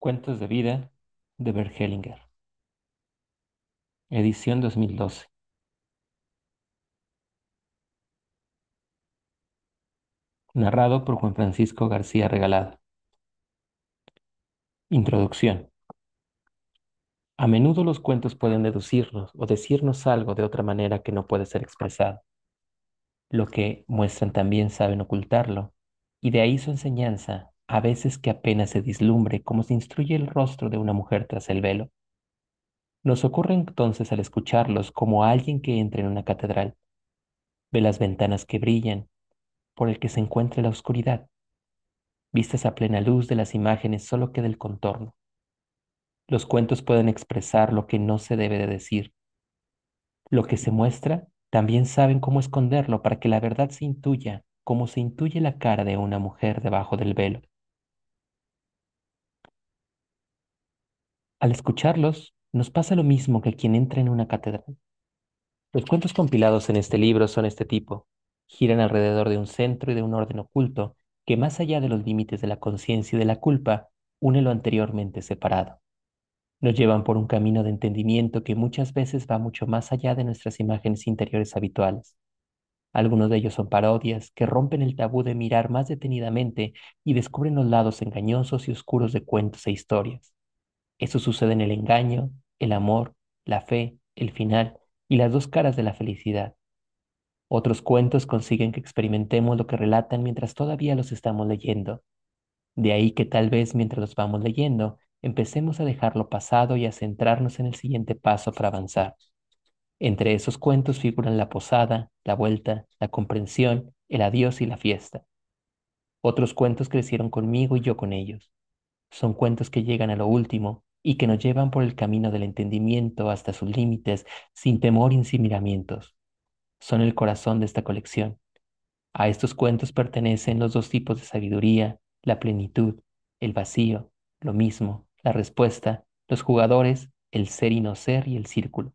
Cuentos de vida de Bert Hellinger. Edición 2012. Narrado por Juan Francisco García Regalado. Introducción. A menudo los cuentos pueden deducirnos o decirnos algo de otra manera que no puede ser expresado. Lo que muestran también saben ocultarlo, y de ahí su enseñanza, a veces que apenas se dislumbre como se instruye el rostro de una mujer tras el velo. Nos ocurre entonces al escucharlos como alguien que entra en una catedral, ve las ventanas que brillan, por el que se encuentra la oscuridad. Vistas a plena luz de las imágenes solo queda el contorno. Los cuentos pueden expresar lo que no se debe de decir. Lo que se muestra, también saben cómo esconderlo para que la verdad se intuya, como se intuye la cara de una mujer debajo del velo. Al escucharlos, nos pasa lo mismo que quien entra en una catedral. Los cuentos compilados en este libro son este tipo. Giran alrededor de un centro y de un orden oculto que más allá de los límites de la conciencia y de la culpa, une lo anteriormente separado. Nos llevan por un camino de entendimiento que muchas veces va mucho más allá de nuestras imágenes interiores habituales. Algunos de ellos son parodias que rompen el tabú de mirar más detenidamente y descubren los lados engañosos y oscuros de cuentos e historias. Eso sucede en el engaño, el amor, la fe, el final y las dos caras de la felicidad. Otros cuentos consiguen que experimentemos lo que relatan mientras todavía los estamos leyendo. De ahí que tal vez mientras los vamos leyendo, empecemos a dejar lo pasado y a centrarnos en el siguiente paso para avanzar. Entre esos cuentos figuran la posada, la vuelta, la comprensión, el adiós y la fiesta. Otros cuentos crecieron conmigo y yo con ellos. Son cuentos que llegan a lo último y que nos llevan por el camino del entendimiento hasta sus límites sin temor y sin miramientos. Son el corazón de esta colección. A estos cuentos pertenecen los dos tipos de sabiduría, la plenitud, el vacío, lo mismo, la respuesta, los jugadores, el ser y no ser y el círculo.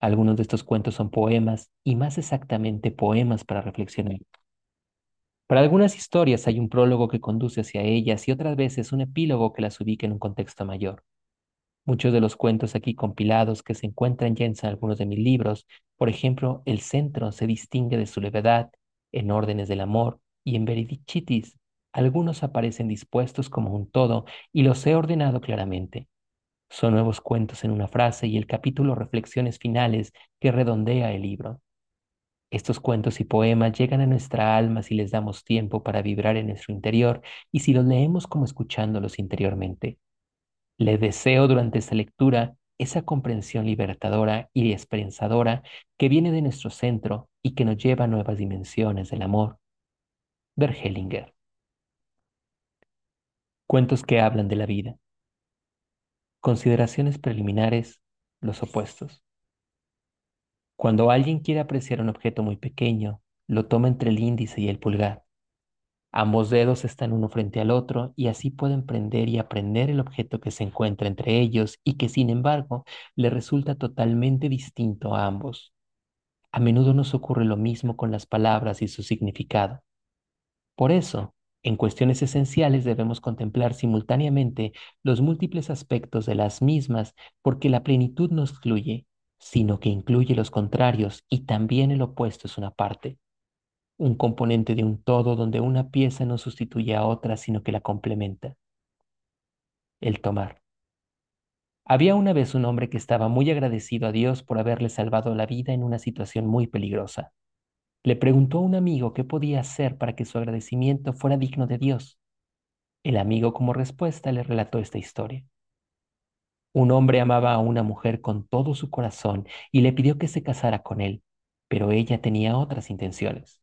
Algunos de estos cuentos son poemas y más exactamente poemas para reflexionar. Para algunas historias hay un prólogo que conduce hacia ellas y otras veces un epílogo que las ubica en un contexto mayor. Muchos de los cuentos aquí compilados que se encuentran ya en algunos de mis libros, por ejemplo, el centro se distingue de su levedad, en órdenes del amor y en veridicitis. Algunos aparecen dispuestos como un todo y los he ordenado claramente. Son nuevos cuentos en una frase y el capítulo reflexiones finales que redondea el libro. Estos cuentos y poemas llegan a nuestra alma si les damos tiempo para vibrar en nuestro interior y si los leemos como escuchándolos interiormente. Le deseo durante esta lectura esa comprensión libertadora y esperanzadora que viene de nuestro centro y que nos lleva a nuevas dimensiones del amor. Bergelinger. Cuentos que hablan de la vida. Consideraciones preliminares, los opuestos. Cuando alguien quiere apreciar un objeto muy pequeño, lo toma entre el índice y el pulgar. Ambos dedos están uno frente al otro y así pueden prender y aprender el objeto que se encuentra entre ellos y que sin embargo le resulta totalmente distinto a ambos. A menudo nos ocurre lo mismo con las palabras y su significado. Por eso, en cuestiones esenciales debemos contemplar simultáneamente los múltiples aspectos de las mismas porque la plenitud no excluye, sino que incluye los contrarios y también el opuesto es una parte un componente de un todo donde una pieza no sustituye a otra, sino que la complementa. El tomar. Había una vez un hombre que estaba muy agradecido a Dios por haberle salvado la vida en una situación muy peligrosa. Le preguntó a un amigo qué podía hacer para que su agradecimiento fuera digno de Dios. El amigo como respuesta le relató esta historia. Un hombre amaba a una mujer con todo su corazón y le pidió que se casara con él, pero ella tenía otras intenciones.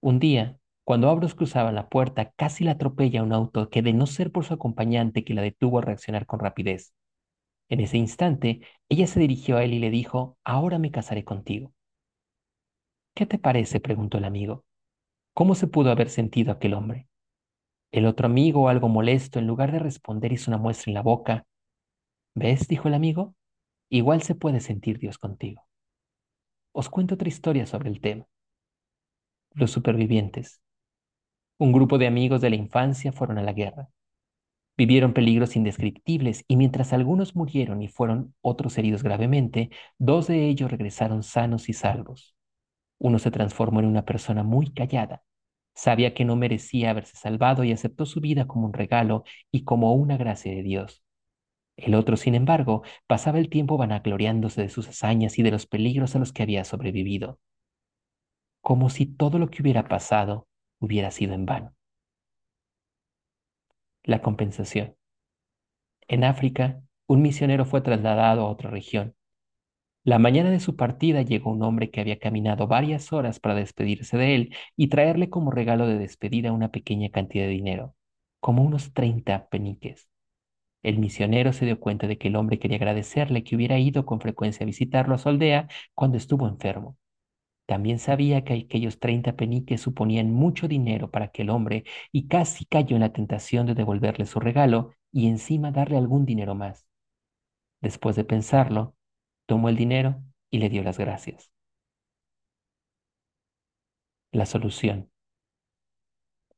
Un día, cuando Abros cruzaba la puerta, casi la atropella un auto que de no ser por su acompañante que la detuvo a reaccionar con rapidez. En ese instante, ella se dirigió a él y le dijo, ahora me casaré contigo. ¿Qué te parece? preguntó el amigo. ¿Cómo se pudo haber sentido aquel hombre? El otro amigo, algo molesto, en lugar de responder, hizo una muestra en la boca. ¿Ves? dijo el amigo. Igual se puede sentir Dios contigo. Os cuento otra historia sobre el tema. Los supervivientes. Un grupo de amigos de la infancia fueron a la guerra. Vivieron peligros indescriptibles y mientras algunos murieron y fueron otros heridos gravemente, dos de ellos regresaron sanos y salvos. Uno se transformó en una persona muy callada. Sabía que no merecía haberse salvado y aceptó su vida como un regalo y como una gracia de Dios. El otro, sin embargo, pasaba el tiempo vanagloriándose de sus hazañas y de los peligros a los que había sobrevivido, como si todo lo que hubiera pasado hubiera sido en vano. La compensación. En África, un misionero fue trasladado a otra región. La mañana de su partida llegó un hombre que había caminado varias horas para despedirse de él y traerle como regalo de despedida una pequeña cantidad de dinero, como unos 30 peniques. El misionero se dio cuenta de que el hombre quería agradecerle que hubiera ido con frecuencia a visitarlo a su aldea cuando estuvo enfermo. También sabía que aquellos 30 peniques suponían mucho dinero para aquel hombre y casi cayó en la tentación de devolverle su regalo y encima darle algún dinero más. Después de pensarlo, tomó el dinero y le dio las gracias. La solución.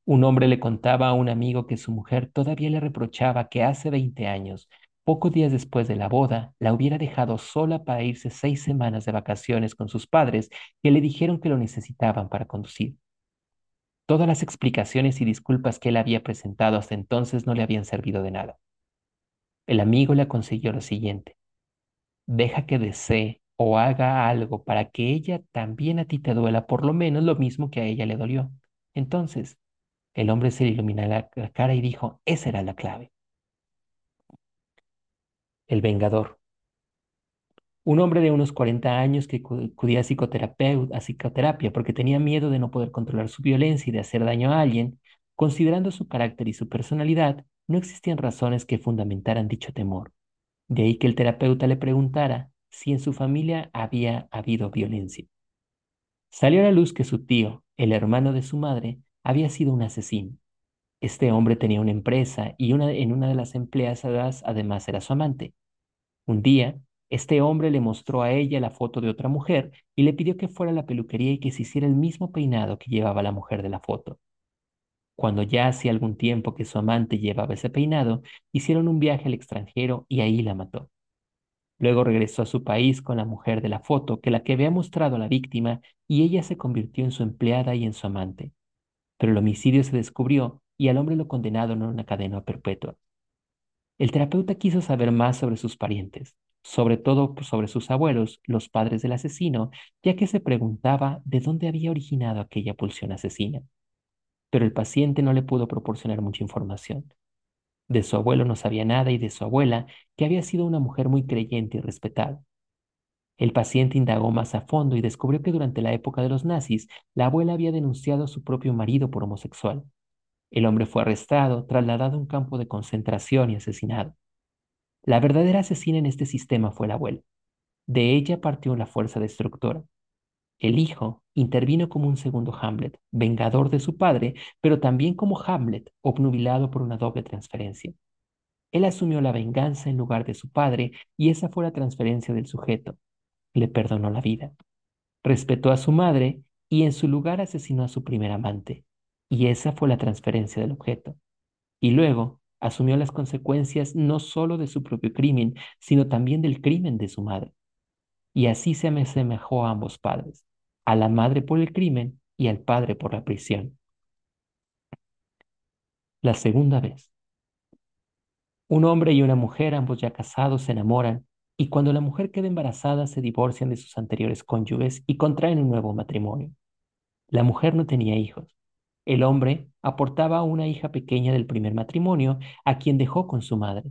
Un hombre le contaba a un amigo que su mujer todavía le reprochaba que hace 20 años, pocos días después de la boda, la hubiera dejado sola para irse seis semanas de vacaciones con sus padres que le dijeron que lo necesitaban para conducir. Todas las explicaciones y disculpas que él había presentado hasta entonces no le habían servido de nada. El amigo le aconsejó lo siguiente. Deja que desee o haga algo para que ella también a ti te duela por lo menos lo mismo que a ella le dolió. Entonces, el hombre se le iluminó la, cara y dijo, esa era la clave. El vengador. Un hombre de unos 40 años que acudía a, a psicoterapia porque tenía miedo de no poder controlar su violencia y de hacer daño a alguien, considerando su carácter y su personalidad, no existían razones que fundamentaran dicho temor. De ahí que el terapeuta le preguntara si en su familia había habido violencia. Salió a la luz que su tío, el hermano de su madre, había sido un asesino. Este hombre tenía una empresa y una, en una de las empleadas además era su amante. Un día, este hombre le mostró a ella la foto de otra mujer y le pidió que fuera a la peluquería y que se hiciera el mismo peinado que llevaba la mujer de la foto. Cuando ya hacía algún tiempo que su amante llevaba ese peinado, hicieron un viaje al extranjero y ahí la mató. Luego regresó a su país con la mujer de la foto que la que había mostrado a la víctima y ella se convirtió en su empleada y en su amante pero el homicidio se descubrió y al hombre lo condenaron a una cadena perpetua. El terapeuta quiso saber más sobre sus parientes, sobre todo sobre sus abuelos, los padres del asesino, ya que se preguntaba de dónde había originado aquella pulsión asesina. Pero el paciente no le pudo proporcionar mucha información. De su abuelo no sabía nada y de su abuela, que había sido una mujer muy creyente y respetada. El paciente indagó más a fondo y descubrió que durante la época de los nazis, la abuela había denunciado a su propio marido por homosexual. El hombre fue arrestado, trasladado a un campo de concentración y asesinado. La verdadera asesina en este sistema fue la abuela. De ella partió la fuerza destructora. El hijo intervino como un segundo Hamlet, vengador de su padre, pero también como Hamlet, obnubilado por una doble transferencia. Él asumió la venganza en lugar de su padre y esa fue la transferencia del sujeto, le perdonó la vida. Respetó a su madre y en su lugar asesinó a su primer amante. Y esa fue la transferencia del objeto. Y luego asumió las consecuencias no solo de su propio crimen, sino también del crimen de su madre. Y así se me asemejó a ambos padres, a la madre por el crimen y al padre por la prisión. La segunda vez. Un hombre y una mujer, ambos ya casados, se enamoran y cuando la mujer queda embarazada se divorcian de sus anteriores cónyuges y contraen un nuevo matrimonio. La mujer no tenía hijos. El hombre aportaba a una hija pequeña del primer matrimonio a quien dejó con su madre.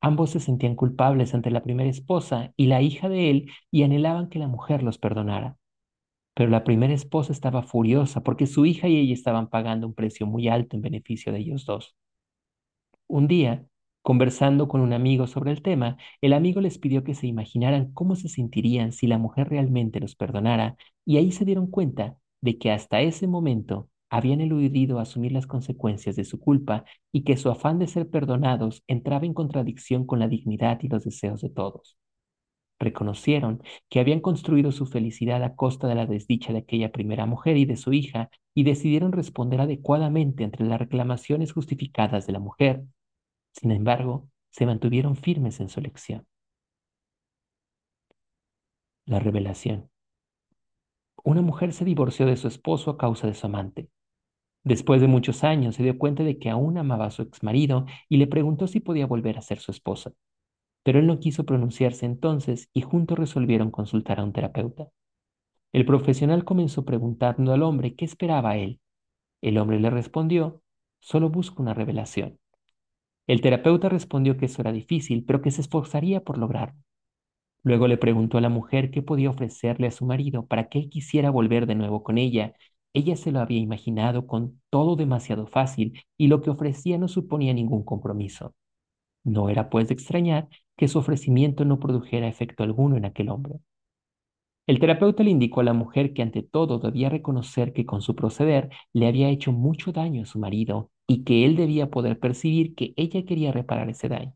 Ambos se sentían culpables ante la primera esposa y la hija de él y anhelaban que la mujer los perdonara. Pero la primera esposa estaba furiosa porque su hija y ella estaban pagando un precio muy alto en beneficio de ellos dos. Un día, Conversando con un amigo sobre el tema, el amigo les pidió que se imaginaran cómo se sentirían si la mujer realmente los perdonara, y ahí se dieron cuenta de que hasta ese momento habían eludido asumir las consecuencias de su culpa y que su afán de ser perdonados entraba en contradicción con la dignidad y los deseos de todos. Reconocieron que habían construido su felicidad a costa de la desdicha de aquella primera mujer y de su hija y decidieron responder adecuadamente entre las reclamaciones justificadas de la mujer Sin embargo, se mantuvieron firmes en su elección. La revelación. Una mujer se divorció de su esposo a causa de su amante. Después de muchos años se dio cuenta de que aún amaba a su exmarido y le preguntó si podía volver a ser su esposa. Pero él no quiso pronunciarse entonces y juntos resolvieron consultar a un terapeuta. El profesional comenzó preguntando al hombre qué esperaba él. El hombre le respondió, solo busco una revelación. El terapeuta respondió que eso era difícil, pero que se esforzaría por lograrlo. Luego le preguntó a la mujer qué podía ofrecerle a su marido para que él quisiera volver de nuevo con ella. Ella se lo había imaginado con todo demasiado fácil y lo que ofrecía no suponía ningún compromiso. No era pues de extrañar que su ofrecimiento no produjera efecto alguno en aquel hombre. El terapeuta le indicó a la mujer que ante todo debía reconocer que con su proceder le había hecho mucho daño a su marido y que él debía poder percibir que ella quería reparar ese daño.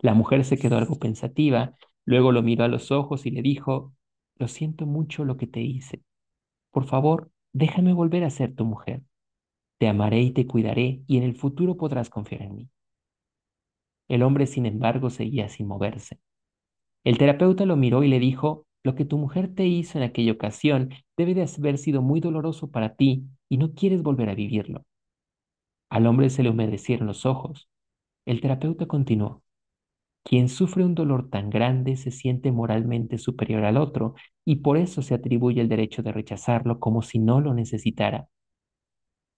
La mujer se quedó algo pensativa, luego lo miró a los ojos y le dijo, lo siento mucho lo que te hice. Por favor, déjame volver a ser tu mujer. Te amaré y te cuidaré y en el futuro podrás confiar en mí. El hombre, sin embargo, seguía sin moverse. El terapeuta lo miró y le dijo, lo que tu mujer te hizo en aquella ocasión debe de haber sido muy doloroso para ti y no quieres volver a vivirlo. Al hombre se le humedecieron los ojos. El terapeuta continuó, quien sufre un dolor tan grande se siente moralmente superior al otro y por eso se atribuye el derecho de rechazarlo como si no lo necesitara.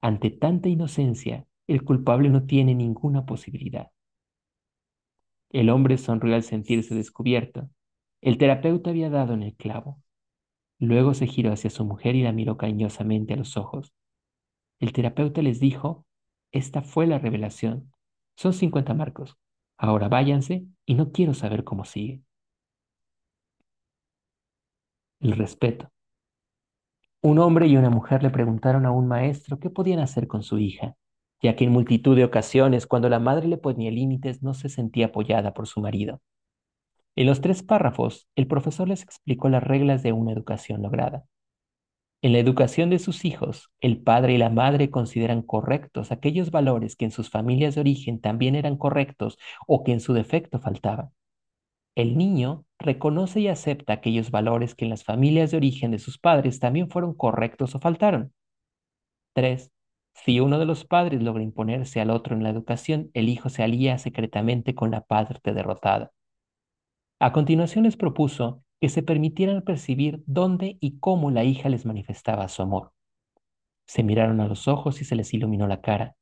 Ante tanta inocencia, el culpable no tiene ninguna posibilidad. El hombre sonrió al sentirse descubierto. El terapeuta había dado en el clavo. Luego se giró hacia su mujer y la miró cariñosamente a los ojos. El terapeuta les dijo, esta fue la revelación. Son 50 marcos. Ahora váyanse y no quiero saber cómo sigue. El respeto. Un hombre y una mujer le preguntaron a un maestro qué podían hacer con su hija, ya que en multitud de ocasiones cuando la madre le ponía límites no se sentía apoyada por su marido. En los tres párrafos, el profesor les explicó las reglas de una educación lograda. En la educación de sus hijos, el padre y la madre consideran correctos aquellos valores que en sus familias de origen también eran correctos o que en su defecto faltaban. El niño reconoce y acepta aquellos valores que en las familias de origen de sus padres también fueron correctos o faltaron. 3. Si uno de los padres logra imponerse al otro en la educación, el hijo se alía secretamente con la parte derrotada. A continuación les propuso que se permitieran percibir dónde y cómo la hija les manifestaba su amor. Se miraron a los ojos y se les iluminó la cara.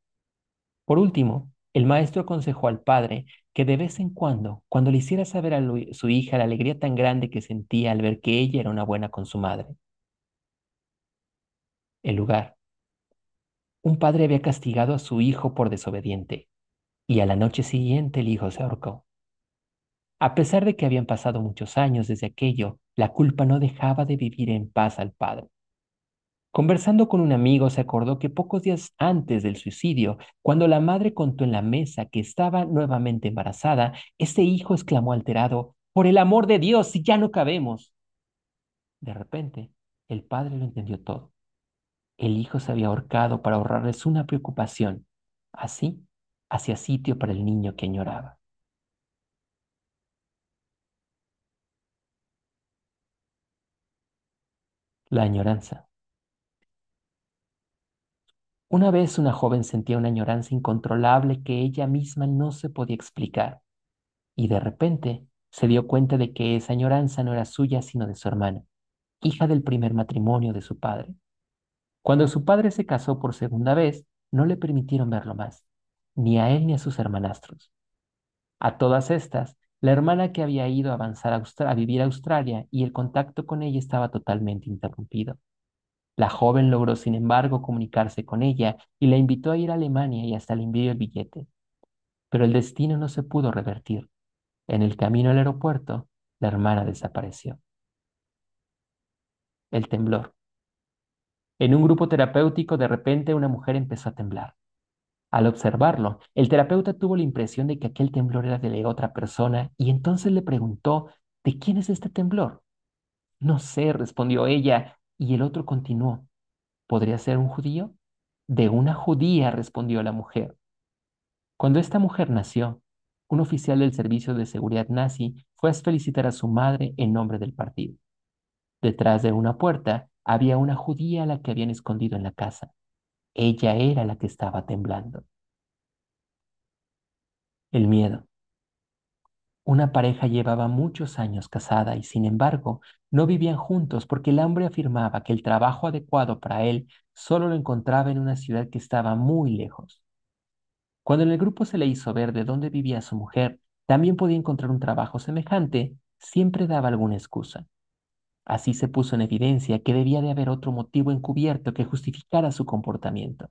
Por último, el maestro aconsejó al padre que de vez en cuando, cuando le hiciera saber a su hija la alegría tan grande que sentía al ver que ella era una buena con su madre. El lugar. Un padre había castigado a su hijo por desobediente, y a la noche siguiente el hijo se ahorcó. A pesar de que habían pasado muchos años desde aquello, la culpa no dejaba de vivir en paz al padre. Conversando con un amigo, se acordó que pocos días antes del suicidio, cuando la madre contó en la mesa que estaba nuevamente embarazada, ese hijo exclamó alterado, Por el amor de Dios, si ya no cabemos. De repente, el padre lo entendió todo. El hijo se había ahorcado para ahorrarles una preocupación. Así, hacía sitio para el niño que añoraba. La añoranza. Una vez una joven sentía una añoranza incontrolable que ella misma no se podía explicar, y de repente se dio cuenta de que esa añoranza no era suya sino de su hermana, hija del primer matrimonio de su padre. Cuando su padre se casó por segunda vez, no le permitieron verlo más, ni a él ni a sus hermanastros. A todas estas, la hermana que había ido a avanzar a, vivir a Australia y el contacto con ella estaba totalmente interrumpido. La joven logró, sin embargo, comunicarse con ella y la invitó a ir a Alemania y hasta le envió el billete. Pero el destino no se pudo revertir. En el camino al aeropuerto, la hermana desapareció. El temblor. En un grupo terapéutico, de repente una mujer empezó a temblar. Al observarlo, el terapeuta tuvo la impresión de que aquel temblor era de otra persona y entonces le preguntó, ¿de quién es este temblor? No sé, respondió ella, y el otro continuó, ¿podría ser un judío? De una judía, respondió la mujer. Cuando esta mujer nació, un oficial del servicio de seguridad nazi fue a felicitar a su madre en nombre del partido. Detrás de una puerta había una judía a la que habían escondido en la casa. Ella era la que estaba temblando. El miedo. Una pareja llevaba muchos años casada y sin embargo no vivían juntos porque el hombre afirmaba que el trabajo adecuado para él solo lo encontraba en una ciudad que estaba muy lejos. Cuando en el grupo se le hizo ver de dónde vivía su mujer, también podía encontrar un trabajo semejante, siempre daba alguna excusa. Así se puso en evidencia que debía de haber otro motivo encubierto que justificara su comportamiento.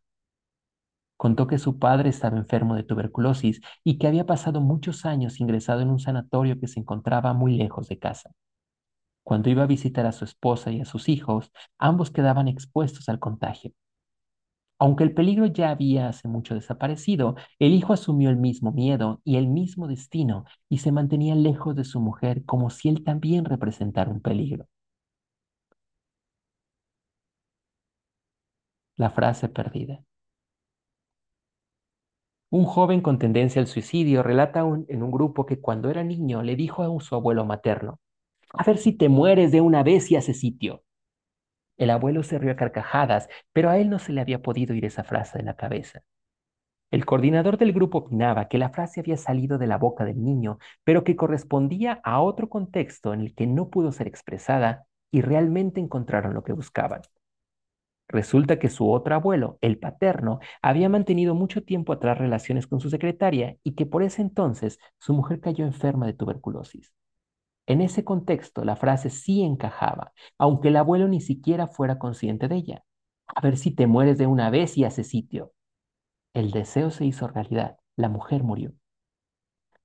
Contó que su padre estaba enfermo de tuberculosis y que había pasado muchos años ingresado en un sanatorio que se encontraba muy lejos de casa. Cuando iba a visitar a su esposa y a sus hijos, ambos quedaban expuestos al contagio. Aunque el peligro ya había hace mucho desaparecido, el hijo asumió el mismo miedo y el mismo destino y se mantenía lejos de su mujer como si él también representara un peligro. La frase perdida. Un joven con tendencia al suicidio relata en un grupo que cuando era niño le dijo a su abuelo materno, a ver si te mueres de una vez y hace sitio. El abuelo se rió a carcajadas, pero a él no se le había podido ir esa frase de la cabeza. El coordinador del grupo opinaba que la frase había salido de la boca del niño, pero que correspondía a otro contexto en el que no pudo ser expresada y realmente encontraron lo que buscaban. Resulta que su otro abuelo, el paterno, había mantenido mucho tiempo atrás relaciones con su secretaria y que por ese entonces su mujer cayó enferma de tuberculosis. En ese contexto, la frase sí encajaba, aunque el abuelo ni siquiera fuera consciente de ella. A ver si te mueres de una vez y hace sitio. El deseo se hizo realidad. La mujer murió.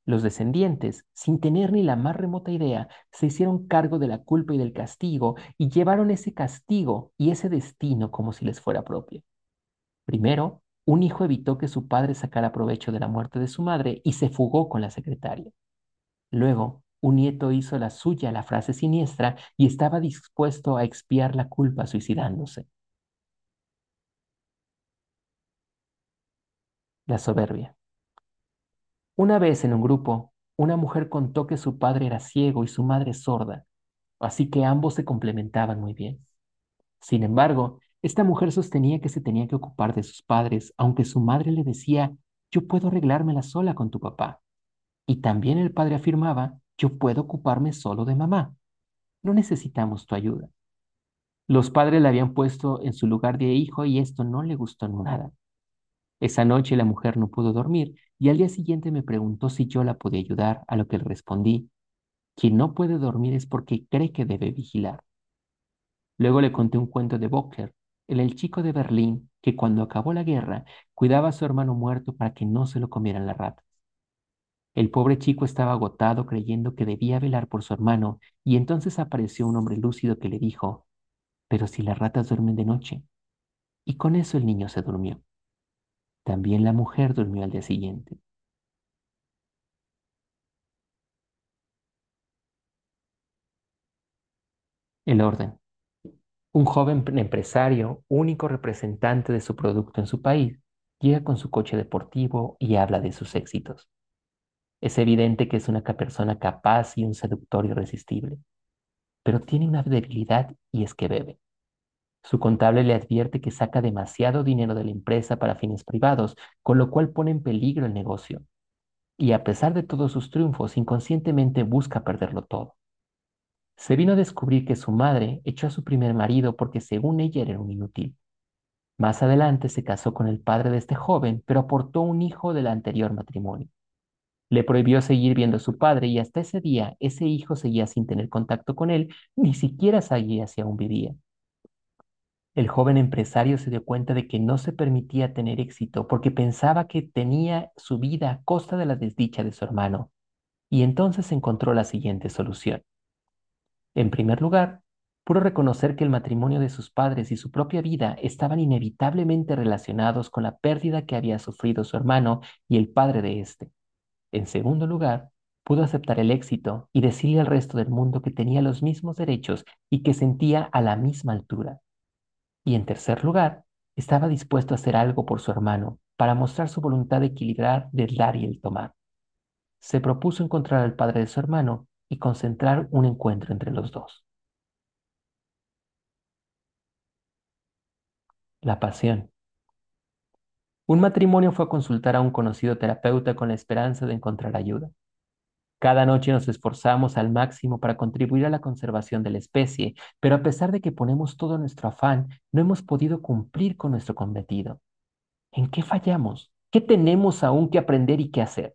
Los descendientes, sin tener ni la más remota idea, se hicieron cargo de la culpa y del castigo y llevaron ese castigo y ese destino como si les fuera propio. Primero, un hijo evitó que su padre sacara provecho de la muerte de su madre y se fugó con la secretaria. Luego, un nieto hizo la suya la frase siniestra y estaba dispuesto a expiar la culpa suicidándose. La soberbia. Una vez en un grupo, una mujer contó que su padre era ciego y su madre sorda, así que ambos se complementaban muy bien. Sin embargo, esta mujer sostenía que se tenía que ocupar de sus padres, aunque su madre le decía, yo puedo arreglármela sola con tu papá. Y también el padre afirmaba, yo puedo ocuparme solo de mamá. No necesitamos tu ayuda. Los padres le habían puesto en su lugar de hijo y esto no le gustó nada. Esa noche la mujer no pudo dormir y al día siguiente me preguntó si yo la podía ayudar, a lo que le respondí, quien no puede dormir es porque cree que debe vigilar. Luego le conté un cuento de Bocker, el, chico de Berlín que cuando acabó la guerra cuidaba a su hermano muerto para que no se lo comieran las ratas. El pobre chico estaba agotado creyendo que debía velar por su hermano y entonces apareció un hombre lúcido que le dijo, pero si las ratas duermen de noche. Y con eso el niño se durmió. También la mujer durmió al día siguiente. El orden. Un joven empresario, único representante de su producto en su país, llega con su coche deportivo y habla de sus éxitos. Es evidente que es una persona capaz y un seductor irresistible, pero tiene una debilidad y es que bebe. Su contable le advierte que saca demasiado dinero de la empresa para fines privados, con lo cual pone en peligro el negocio. Y a pesar de todos sus triunfos, inconscientemente busca perderlo todo. Se vino a descubrir que su madre echó a su primer marido porque según ella era un inútil. Más adelante se casó con el padre de este joven, pero aportó un hijo del anterior matrimonio. Le prohibió seguir viendo a su padre y hasta ese día ese hijo seguía sin tener contacto con él, ni siquiera sabía si aún vivía. El joven empresario se dio cuenta de que no se permitía tener éxito porque pensaba que tenía su vida a costa de la desdicha de su hermano, y entonces encontró la siguiente solución. En primer lugar, pudo reconocer que el matrimonio de sus padres y su propia vida estaban inevitablemente relacionados con la pérdida que había sufrido su hermano y el padre de éste. En segundo lugar, pudo aceptar el éxito y decirle al resto del mundo que tenía los mismos derechos y que sentía a la misma altura. Y en tercer lugar, estaba dispuesto a hacer algo por su hermano, para mostrar su voluntad de equilibrar el dar y el tomar. Se propuso encontrar al padre de su hermano y concentrar un encuentro entre los dos. La pasión. Un matrimonio fue a consultar a un conocido terapeuta con la esperanza de encontrar ayuda. Cada noche nos esforzamos al máximo para contribuir a la conservación de la especie, pero a pesar de que ponemos todo nuestro afán, no hemos podido cumplir con nuestro cometido. ¿En qué fallamos? ¿Qué tenemos aún que aprender y qué hacer?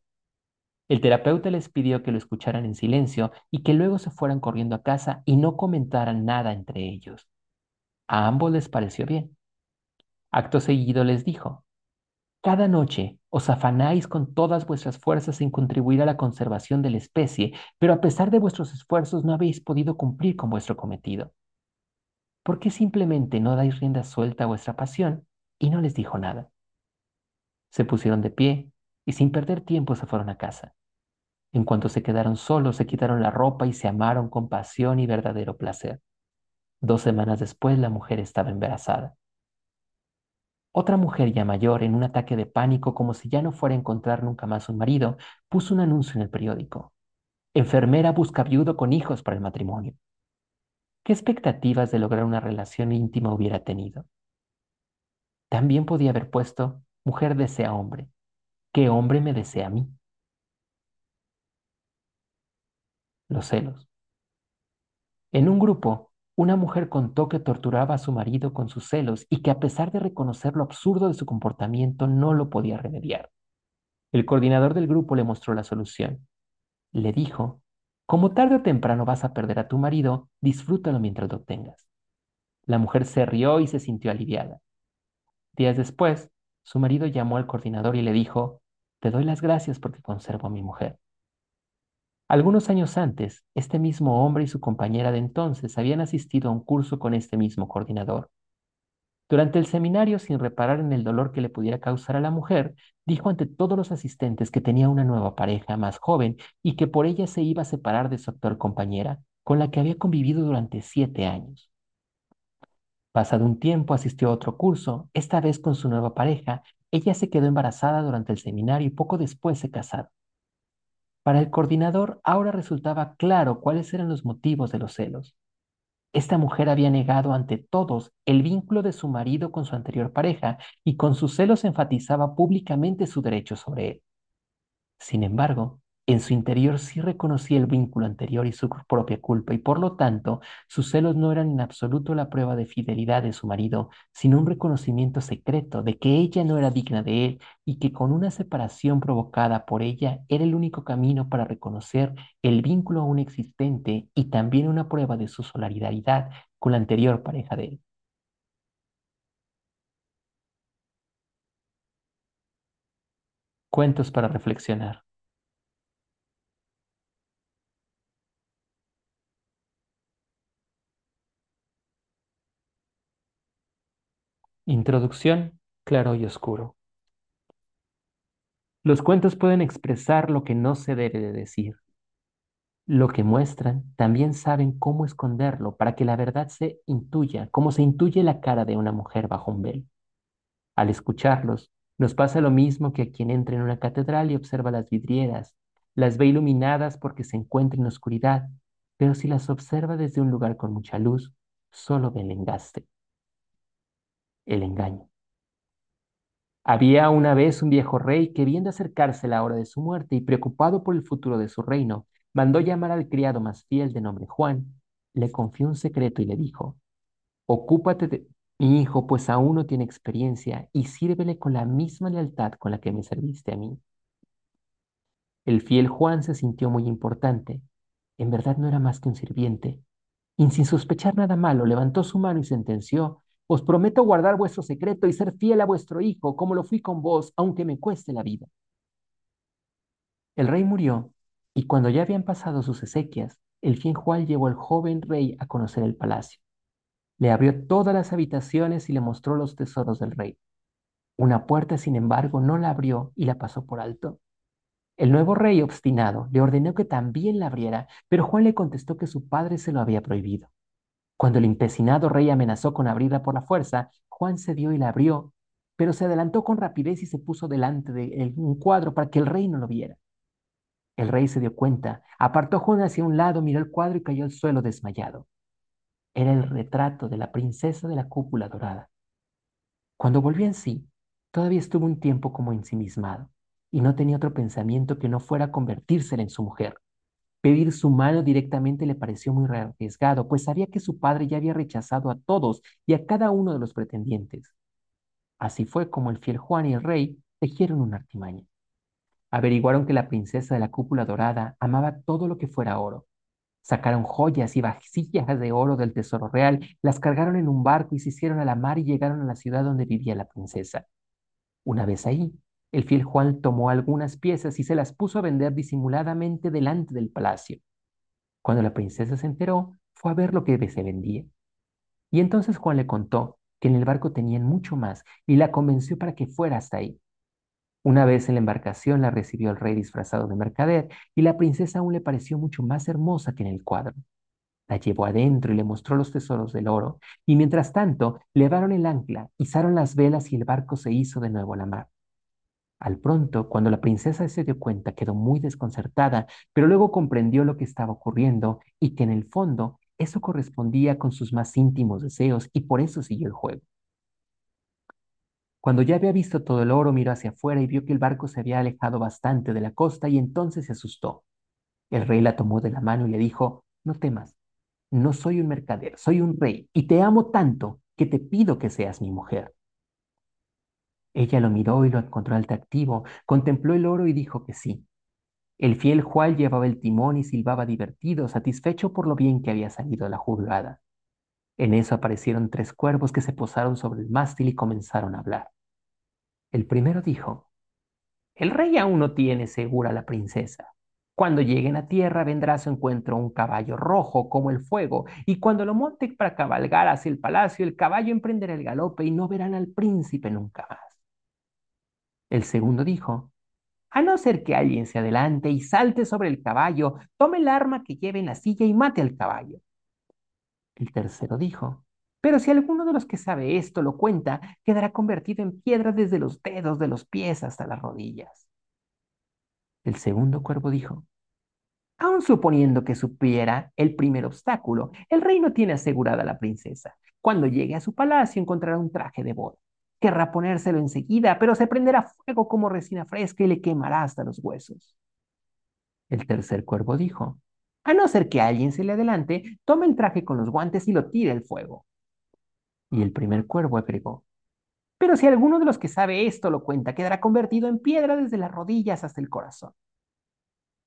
El terapeuta les pidió que lo escucharan en silencio y que luego se fueran corriendo a casa y no comentaran nada entre ellos. A ambos les pareció bien. Acto seguido les dijo, cada noche os afanáis con todas vuestras fuerzas en contribuir a la conservación de la especie, pero a pesar de vuestros esfuerzos no habéis podido cumplir con vuestro cometido. ¿Por qué simplemente no dais rienda suelta a vuestra pasión? Y no les dijo nada. Se pusieron de pie y sin perder tiempo se fueron a casa. En cuanto se quedaron solos, se quitaron la ropa y se amaron con pasión y verdadero placer. Dos semanas después la mujer estaba embarazada. Otra mujer ya mayor, en un ataque de pánico como si ya no fuera a encontrar nunca más un marido, puso un anuncio en el periódico. Enfermera busca viudo con hijos para el matrimonio. ¿Qué expectativas de lograr una relación íntima hubiera tenido? También podía haber puesto, mujer desea hombre. ¿Qué hombre me desea a mí? Los celos. En un grupo, una mujer contó que torturaba a su marido con sus celos y que a pesar de reconocer lo absurdo de su comportamiento no lo podía remediar. El coordinador del grupo le mostró la solución. Le dijo, como tarde o temprano vas a perder a tu marido, disfrútalo mientras lo tengas. La mujer se rió y se sintió aliviada. Días después, su marido llamó al coordinador y le dijo, te doy las gracias porque conservo a mi mujer. Algunos años antes, este mismo hombre y su compañera de entonces habían asistido a un curso con este mismo coordinador. Durante el seminario, sin reparar en el dolor que le pudiera causar a la mujer, dijo ante todos los asistentes que tenía una nueva pareja más joven y que por ella se iba a separar de su actual compañera, con la que había convivido durante siete años. Pasado un tiempo asistió a otro curso, esta vez con su nueva pareja. Ella se quedó embarazada durante el seminario y poco después se casaron. Para el coordinador ahora resultaba claro cuáles eran los motivos de los celos. Esta mujer había negado ante todos el vínculo de su marido con su anterior pareja y con sus celos enfatizaba públicamente su derecho sobre él. Sin embargo, en su interior sí reconocía el vínculo anterior y su propia culpa, y por lo tanto sus celos no eran en absoluto la prueba de fidelidad de su marido, sino un reconocimiento secreto de que ella no era digna de él y que con una separación provocada por ella era el único camino para reconocer el vínculo aún existente y también una prueba de su solidaridad con la anterior pareja de él. Cuentos para reflexionar. Introducción, claro y oscuro. Los cuentos pueden expresar lo que no se debe de decir. Lo que muestran también saben cómo esconderlo para que la verdad se intuya, como se intuye la cara de una mujer bajo un velo. Al escucharlos, nos pasa lo mismo que a quien entra en una catedral y observa las vidrieras. Las ve iluminadas porque se encuentra en oscuridad, pero si las observa desde un lugar con mucha luz, solo ve el engaste el engaño. Había una vez un viejo rey que, viendo acercarse la hora de su muerte y preocupado por el futuro de su reino, mandó llamar al criado más fiel de nombre Juan, le confió un secreto y le dijo, Ocúpate de mi hijo, pues aún no tiene experiencia, y sírvele con la misma lealtad con la que me serviste a mí. El fiel Juan se sintió muy importante. En verdad no era más que un sirviente. Y sin sospechar nada malo, levantó su mano y sentenció, os prometo guardar vuestro secreto y ser fiel a vuestro hijo, como lo fui con vos, aunque me cueste la vida. El rey murió, y cuando ya habían pasado sus exequias, el fiel Juan llevó al joven rey a conocer el palacio. Le abrió todas las habitaciones y le mostró los tesoros del rey. Una puerta, sin embargo, no la abrió y la pasó por alto. El nuevo rey, obstinado, le ordenó que también la abriera, pero Juan le contestó que su padre se lo había prohibido. Cuando el empecinado rey amenazó con abrirla por la fuerza, Juan cedió y la abrió, pero se adelantó con rapidez y se puso delante de un cuadro para que el rey no lo viera. El rey se dio cuenta, apartó a Juan hacia un lado, miró el cuadro y cayó al suelo desmayado. Era el retrato de la princesa de la cúpula dorada. Cuando volvió en sí, todavía estuvo un tiempo como ensimismado y no tenía otro pensamiento que no fuera convertírsela en su mujer. Pedir su mano directamente le pareció muy arriesgado, pues sabía que su padre ya había rechazado a todos y a cada uno de los pretendientes. Así fue como el fiel Juan y el rey tejieron una artimaña. Averiguaron que la princesa de la cúpula dorada amaba todo lo que fuera oro. Sacaron joyas y vasijas de oro del tesoro real, las cargaron en un barco y se hicieron a la mar y llegaron a la ciudad donde vivía la princesa. Una vez ahí, el fiel Juan tomó algunas piezas y se las puso a vender disimuladamente delante del palacio. Cuando la princesa se enteró, fue a ver lo que se vendía. Y entonces Juan le contó que en el barco tenían mucho más y la convenció para que fuera hasta ahí. Una vez en la embarcación la recibió el rey disfrazado de mercader y la princesa aún le pareció mucho más hermosa que en el cuadro. La llevó adentro y le mostró los tesoros del oro, y mientras tanto levaron el ancla, izaron las velas y el barco se hizo de nuevo a la mar. Al pronto, cuando la princesa se dio cuenta, quedó muy desconcertada, pero luego comprendió lo que estaba ocurriendo y que en el fondo eso correspondía con sus más íntimos deseos y por eso siguió el juego. Cuando ya había visto todo el oro, miró hacia afuera y vio que el barco se había alejado bastante de la costa y entonces se asustó. El rey la tomó de la mano y le dijo, no temas, no soy un mercader, soy un rey y te amo tanto que te pido que seas mi mujer. Ella lo miró y lo encontró atractivo, contempló el oro y dijo que sí. El fiel Juan llevaba el timón y silbaba divertido, satisfecho por lo bien que había salido la jugada. En eso aparecieron tres cuervos que se posaron sobre el mástil y comenzaron a hablar. El primero dijo, El rey aún no tiene segura a la princesa. Cuando lleguen a tierra vendrá a su encuentro un caballo rojo como el fuego, y cuando lo monte para cabalgar hacia el palacio, el caballo emprenderá el galope y no verán al príncipe nunca más. El segundo dijo, a no ser que alguien se adelante y salte sobre el caballo, tome el arma que lleve en la silla y mate al caballo. El tercero dijo, pero si alguno de los que sabe esto lo cuenta, quedará convertido en piedra desde los dedos de los pies hasta las rodillas. El segundo cuervo dijo, aun suponiendo que supiera el primer obstáculo, el rey no tiene asegurada a la princesa. Cuando llegue a su palacio encontrará un traje de boda. Querrá ponérselo enseguida, pero se prenderá fuego como resina fresca y le quemará hasta los huesos. El tercer cuervo dijo, a no ser que alguien se le adelante, tome el traje con los guantes y lo tire al fuego. Y el primer cuervo agregó, pero si alguno de los que sabe esto lo cuenta, quedará convertido en piedra desde las rodillas hasta el corazón.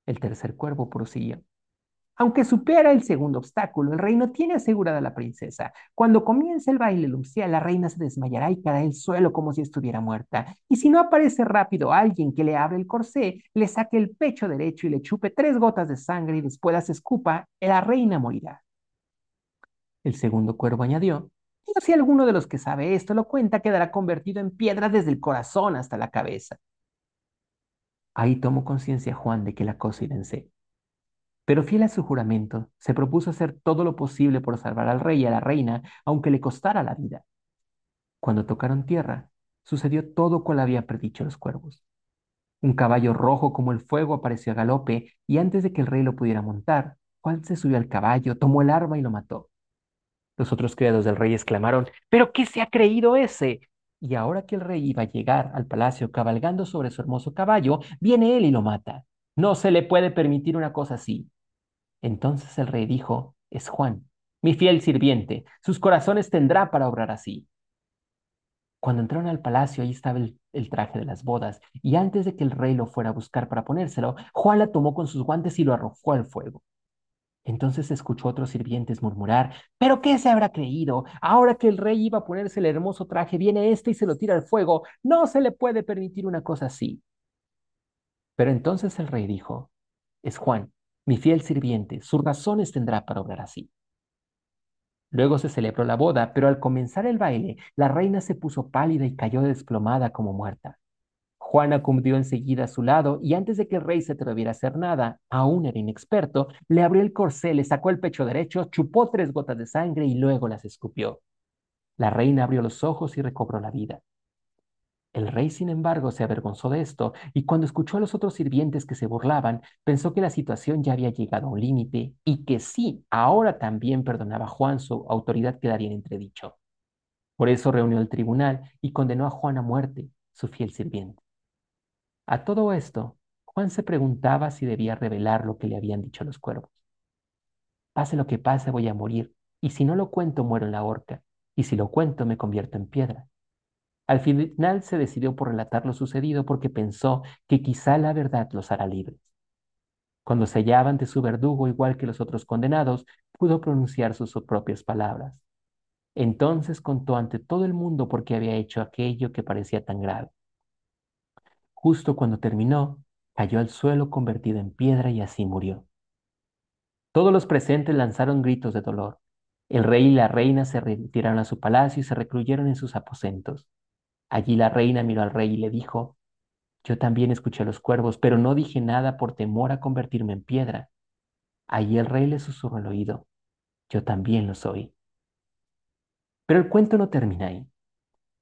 El tercer cuervo prosiguió, aunque supera el segundo obstáculo, el reino tiene asegurada a la princesa. Cuando comience el baile nupcial, la reina se desmayará y caerá al suelo como si estuviera muerta. Y si no aparece rápido alguien que le abre el corsé, le saque el pecho derecho y le chupe tres gotas de sangre y después las escupa, la reina morirá. El segundo cuervo añadió, pero si alguno de los que sabe esto lo cuenta, quedará convertido en piedra desde el corazón hasta la cabeza. Ahí tomó conciencia Juan de que la cosa iba en serio. Pero fiel a su juramento, se propuso hacer todo lo posible por salvar al rey y a la reina, aunque le costara la vida. Cuando tocaron tierra, sucedió todo cual había predicho los cuervos. Un caballo rojo como el fuego apareció a galope, y antes de que el rey lo pudiera montar, Juan se subió al caballo, tomó el arma y lo mató. Los otros criados del rey exclamaron, ¿pero qué se ha creído ese? Y ahora que el rey iba a llegar al palacio cabalgando sobre su hermoso caballo, viene él y lo mata. No se le puede permitir una cosa así. Entonces el rey dijo, es Juan, mi fiel sirviente, sus corazones tendrá para obrar así. Cuando entraron al palacio, ahí estaba el, traje de las bodas, y antes de que el rey lo fuera a buscar para ponérselo, Juan la tomó con sus guantes y lo arrojó al fuego. Entonces escuchó a otros sirvientes murmurar, ¿pero qué se habrá creído? Ahora que el rey iba a ponerse el hermoso traje, viene este y se lo tira al fuego. No se le puede permitir una cosa así. Pero entonces el rey dijo, es Juan, mi fiel sirviente, sus razones tendrá para obrar así. Luego se celebró la boda, pero al comenzar el baile, la reina se puso pálida y cayó desplomada como muerta. Juan acudió enseguida a su lado y antes de que el rey se atreviera a hacer nada, aún era inexperto, le abrió el corsé, le sacó el pecho derecho, chupó tres gotas de sangre y luego las escupió. La reina abrió los ojos y recobró la vida. El rey, sin embargo, se avergonzó de esto y cuando escuchó a los otros sirvientes que se burlaban, pensó que la situación ya había llegado a un límite y que sí, ahora también perdonaba a Juan, su autoridad quedaría en entredicho. Por eso reunió el tribunal y condenó a Juan a muerte, su fiel sirviente. A todo esto, Juan se preguntaba si debía revelar lo que le habían dicho los cuervos. Pase lo que pase, voy a morir, y si no lo cuento, muero en la horca, y si lo cuento, me convierto en piedra. Al final se decidió por relatar lo sucedido porque pensó que quizá la verdad los hará libres. Cuando se hallaba ante su verdugo, igual que los otros condenados, pudo pronunciar sus propias palabras. Entonces contó ante todo el mundo por qué había hecho aquello que parecía tan grave. Justo cuando terminó, cayó al suelo convertido en piedra y así murió. Todos los presentes lanzaron gritos de dolor. El rey y la reina se retiraron a su palacio y se recluyeron en sus aposentos. Allí la reina miró al rey y le dijo, yo también escuché a los cuervos, pero no dije nada por temor a convertirme en piedra. Allí el rey le susurró al oído, yo también lo soy. Pero el cuento no termina ahí.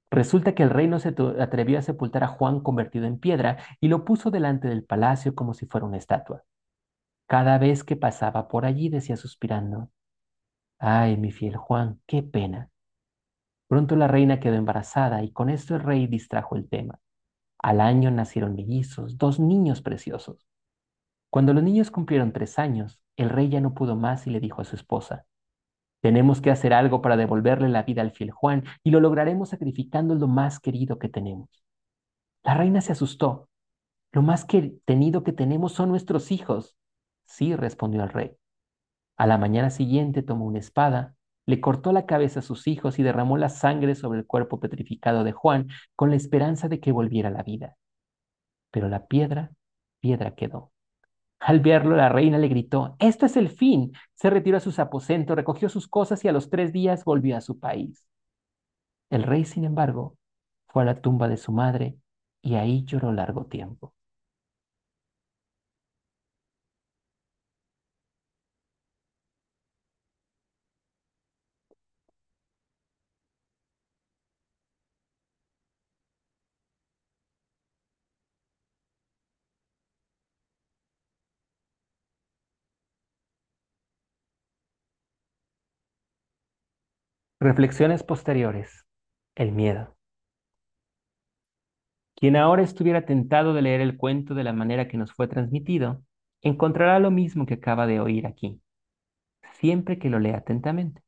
Resulta que el rey no se atrevió a sepultar a Juan convertido en piedra y lo puso delante del palacio como si fuera una estatua. Cada vez que pasaba por allí decía suspirando, ay, mi fiel Juan, qué pena. Pronto la reina quedó embarazada y con esto el rey distrajo el tema. Al año nacieron mellizos, dos niños preciosos. Cuando los niños cumplieron tres años, el rey ya no pudo más y le dijo a su esposa, tenemos que hacer algo para devolverle la vida al fiel Juan y lo lograremos sacrificando lo más querido que tenemos. La reina se asustó. Lo más querido que tenemos son nuestros hijos. Sí, respondió el rey. A la mañana siguiente tomó una espada, le cortó la cabeza a sus hijos y derramó la sangre sobre el cuerpo petrificado de Juan con la esperanza de que volviera a la vida. Pero la piedra, piedra quedó. Al verlo, la reina le gritó, esto es el fin. Se retiró a sus aposentos, recogió sus cosas y a los tres días volvió a su país. El rey, sin embargo, fue a la tumba de su madre y ahí lloró largo tiempo. Reflexiones posteriores. El miedo. Quien ahora estuviera tentado de leer el cuento de la manera que nos fue transmitido, encontrará lo mismo que acaba de oír aquí, siempre que lo lea atentamente.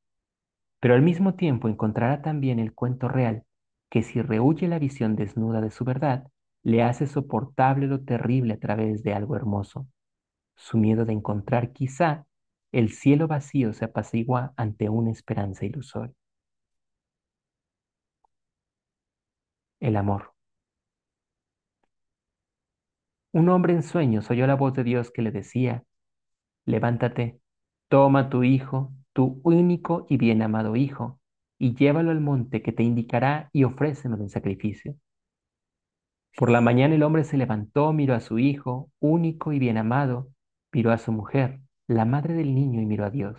Pero al mismo tiempo encontrará también el cuento real, que si rehuye la visión desnuda de su verdad, le hace soportable lo terrible a través de algo hermoso. Su miedo de encontrar quizá el cielo vacío se apacigua ante una esperanza ilusoria. El amor. Un hombre en sueños oyó la voz de Dios que le decía, levántate, toma tu hijo, tu único y bien amado hijo, y llévalo al monte que te indicará y ofrécelo en sacrificio. Por la mañana el hombre se levantó, miró a su hijo, único y bien amado, miró a su mujer, la madre del niño, y miró a Dios.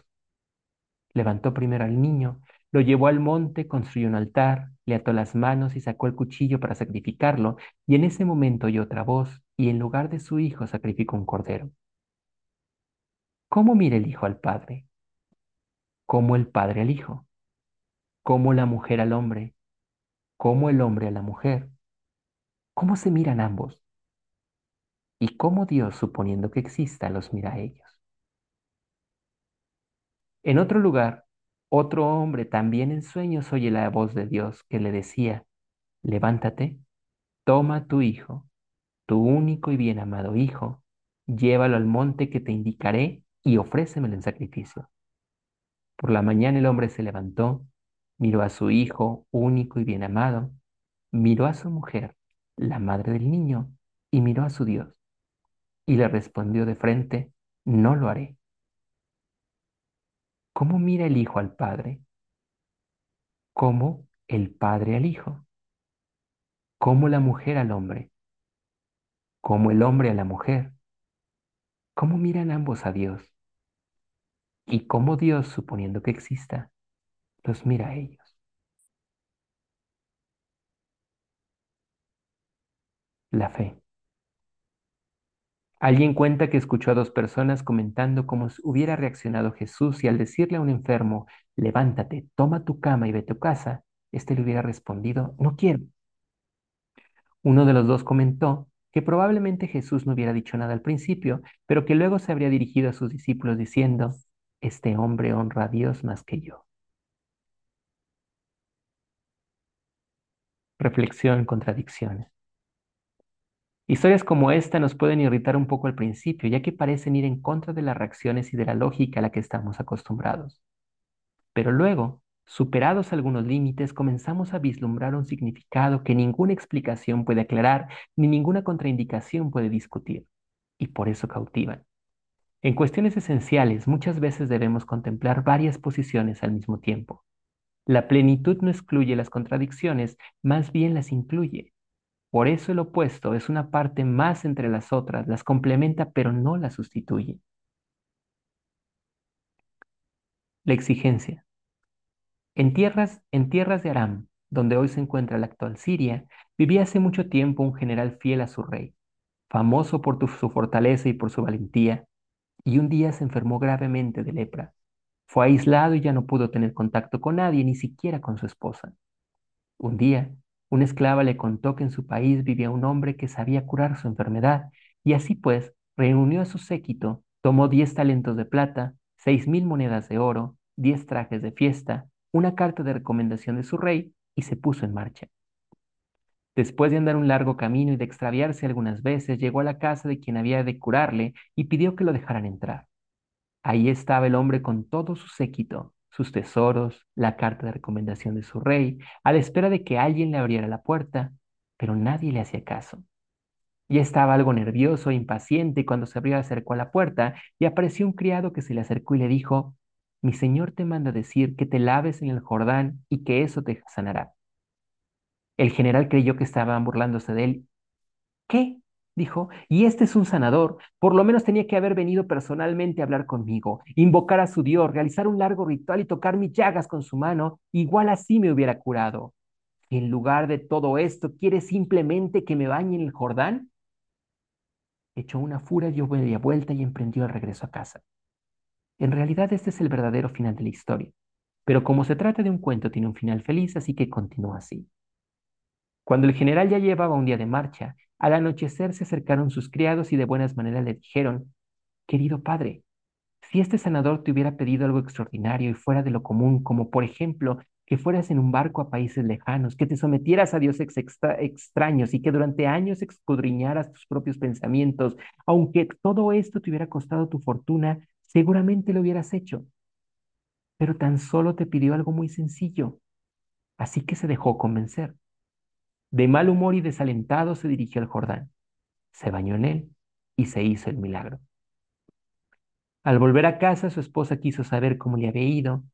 Levantó primero al niño, lo llevó al monte, construyó un altar, le ató las manos y sacó el cuchillo para sacrificarlo, y en ese momento oyó otra voz, y en lugar de su hijo sacrificó un cordero. ¿Cómo mira el hijo al padre? ¿Cómo el padre al hijo? ¿Cómo la mujer al hombre? ¿Cómo el hombre a la mujer? ¿Cómo se miran ambos? ¿Y cómo Dios, suponiendo que exista, los mira a ellos? En otro lugar, otro hombre también en sueños oye la voz de Dios que le decía, levántate, toma tu hijo, tu único y bien amado hijo, llévalo al monte que te indicaré y ofrécemelo en sacrificio. Por la mañana el hombre se levantó, miró a su hijo único y bien amado, miró a su mujer, la madre del niño, y miró a su Dios. Y le respondió de frente, no lo haré. ¿Cómo mira el hijo al padre? ¿Cómo el padre al hijo? ¿Cómo la mujer al hombre? ¿Cómo el hombre a la mujer? ¿Cómo miran ambos a Dios? ¿Y cómo Dios, suponiendo que exista, los mira a ellos? La fe. Alguien cuenta que escuchó a dos personas comentando cómo hubiera reaccionado Jesús y al decirle a un enfermo, levántate, toma tu cama y vete a tu casa, éste le hubiera respondido, no quiero. Uno de los dos comentó que probablemente Jesús no hubiera dicho nada al principio, pero que luego se habría dirigido a sus discípulos diciendo, este hombre honra a Dios más que yo. Reflexión, contradicciones. Historias como esta nos pueden irritar un poco al principio, ya que parecen ir en contra de las reacciones y de la lógica a la que estamos acostumbrados. Pero luego, superados algunos límites, comenzamos a vislumbrar un significado que ninguna explicación puede aclarar ni ninguna contraindicación puede discutir, y por eso cautivan. En cuestiones esenciales, muchas veces debemos contemplar varias posiciones al mismo tiempo. La plenitud no excluye las contradicciones, más bien las incluye. Por eso el opuesto es una parte más entre las otras, las complementa pero no las sustituye. La exigencia. En tierras, en tierras de Aram, donde hoy se encuentra la actual Siria, vivía hace mucho tiempo un general fiel a su rey, famoso por su fortaleza y por su valentía, y un día se enfermó gravemente de lepra. Fue aislado y ya no pudo tener contacto con nadie, ni siquiera con su esposa. Un día, una esclava le contó que en su país vivía un hombre que sabía curar su enfermedad, y así pues reunió a su séquito, tomó diez talentos de plata, seis mil monedas de oro, diez trajes de fiesta, una carta de recomendación de su rey, y se puso en marcha. Después de andar un largo camino y de extraviarse algunas veces, llegó a la casa de quien había de curarle y pidió que lo dejaran entrar. Ahí estaba el hombre con todo su séquito, sus tesoros, la carta de recomendación de su rey, a la espera de que alguien le abriera la puerta, pero nadie le hacía caso. Ya estaba algo nervioso e impaciente cuando se abrió acercó a la puerta y apareció un criado que se le acercó y le dijo, mi señor te manda decir que te laves en el Jordán y que eso te sanará. El general creyó que estaban burlándose de él. ¿Qué? Dijo, y este es un sanador. Por lo menos tenía que haber venido personalmente a hablar conmigo, invocar a su Dios, realizar un largo ritual y tocar mis llagas con su mano. Igual así me hubiera curado. En lugar de todo esto, ¿quiere simplemente que me bañe en el Jordán? Echó una furia, dio media vuelta y emprendió el regreso a casa. En realidad este es el verdadero final de la historia. Pero como se trata de un cuento, tiene un final feliz, así que continúa así. Cuando el general ya llevaba un día de marcha, al anochecer se acercaron sus criados y de buenas maneras le dijeron, querido padre, si este sanador te hubiera pedido algo extraordinario y fuera de lo común, como por ejemplo que fueras en un barco a países lejanos, que te sometieras a dioses extraños y que durante años escudriñaras tus propios pensamientos, aunque todo esto te hubiera costado tu fortuna, seguramente lo hubieras hecho. Pero tan solo te pidió algo muy sencillo, así que se dejó convencer. De mal humor y desalentado se dirigió al Jordán, se bañó en él y se hizo el milagro. Al volver a casa, su esposa quiso saber cómo le había ido.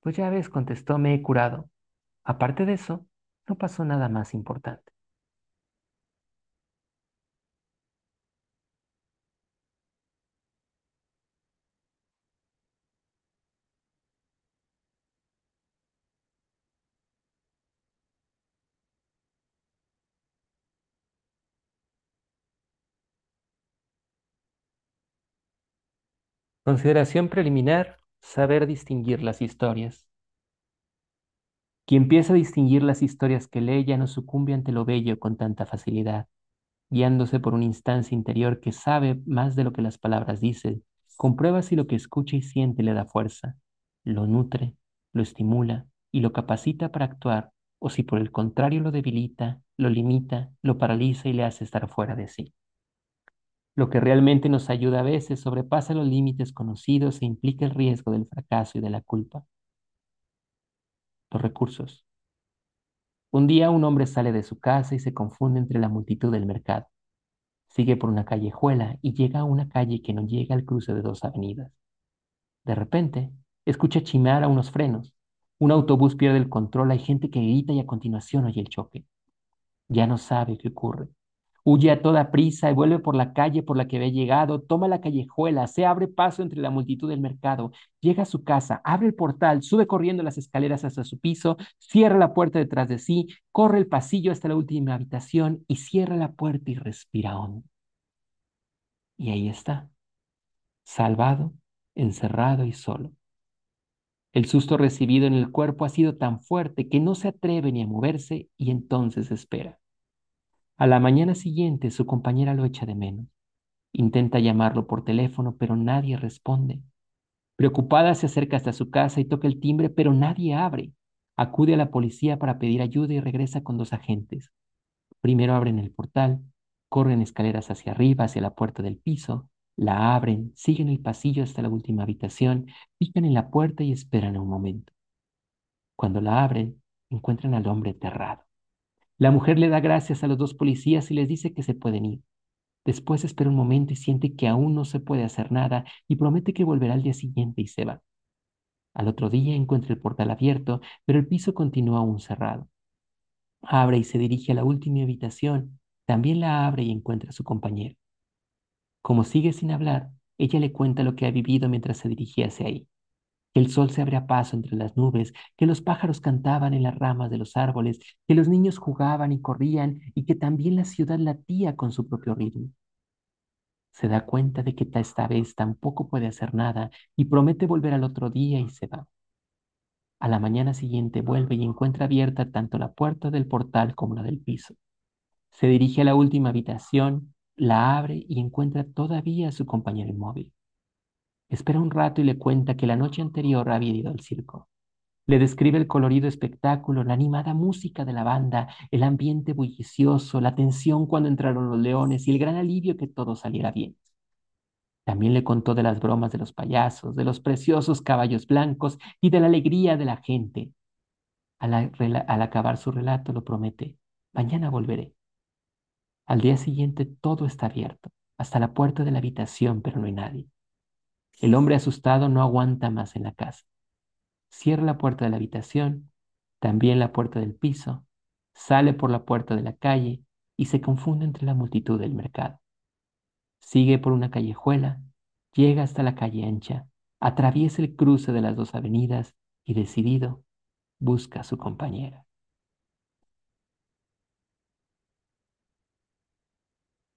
Pues ya ves, contestó, me he curado. Aparte de eso, no pasó nada más importante. Consideración preliminar, saber distinguir las historias. Quien empieza a distinguir las historias que lee ya no sucumbe ante lo bello con tanta facilidad, guiándose por una instancia interior que sabe más de lo que las palabras dicen, comprueba si lo que escucha y siente le da fuerza, lo nutre, lo estimula y lo capacita para actuar, o si por el contrario lo debilita, lo limita, lo paraliza y le hace estar fuera de sí. Lo que realmente nos ayuda a veces sobrepasa los límites conocidos e implica el riesgo del fracaso y de la culpa. Los recursos. Un día un hombre sale de su casa y se confunde entre la multitud del mercado. Sigue por una callejuela y llega a una calle que no llega al cruce de dos avenidas. De repente, escucha chimar a unos frenos. Un autobús pierde el control, hay gente que grita y a continuación oye el choque. Ya no sabe qué ocurre. Huye a toda prisa y vuelve por la calle por la que había llegado, toma la callejuela, se abre paso entre la multitud del mercado, llega a su casa, abre el portal, sube corriendo las escaleras hasta su piso, cierra la puerta detrás de sí, corre el pasillo hasta la última habitación y cierra la puerta y respira hondo. Y ahí está, salvado, encerrado y solo. El susto recibido en el cuerpo ha sido tan fuerte que no se atreve ni a moverse y entonces espera. A la mañana siguiente su compañera lo echa de menos. Intenta llamarlo por teléfono, pero nadie responde. Preocupada se acerca hasta su casa y toca el timbre, pero nadie abre. Acude a la policía para pedir ayuda y regresa con dos agentes. Primero abren el portal, corren escaleras hacia arriba, hacia la puerta del piso, la abren, siguen el pasillo hasta la última habitación, pican en la puerta y esperan un momento. Cuando la abren, encuentran al hombre aterrado. La mujer le da gracias a los dos policías y les dice que se pueden ir. Después espera un momento y siente que aún no se puede hacer nada y promete que volverá al día siguiente y se va. Al otro día encuentra el portal abierto, pero el piso continúa aún cerrado. Abre y se dirige a la última habitación. También la abre y encuentra a su compañero. Como sigue sin hablar, ella le cuenta lo que ha vivido mientras se dirigía hacia ahí. Que el sol se abría paso entre las nubes, que los pájaros cantaban en las ramas de los árboles, que los niños jugaban y corrían y que también la ciudad latía con su propio ritmo. Se da cuenta de que esta vez tampoco puede hacer nada y promete volver al otro día y se va. A la mañana siguiente vuelve y encuentra abierta tanto la puerta del portal como la del piso. Se dirige a la última habitación la abre y encuentra todavía a su compañero inmóvil. Espera un rato y le cuenta que la noche anterior había ido al circo. Le describe el colorido espectáculo, la animada música de la banda, el ambiente bullicioso, la tensión cuando entraron los leones y el gran alivio que todo saliera bien. También le contó de las bromas de los payasos, de los preciosos caballos blancos y de la alegría de la gente. Al, al acabar su relato lo promete, mañana volveré. Al día siguiente todo está abierto, hasta la puerta de la habitación, pero no hay nadie. El hombre asustado no aguanta más en la casa. Cierra la puerta de la habitación, también la puerta del piso, sale por la puerta de la calle y se confunde entre la multitud del mercado. Sigue por una callejuela, llega hasta la calle ancha, atraviesa el cruce de las dos avenidas y decidido busca a su compañera.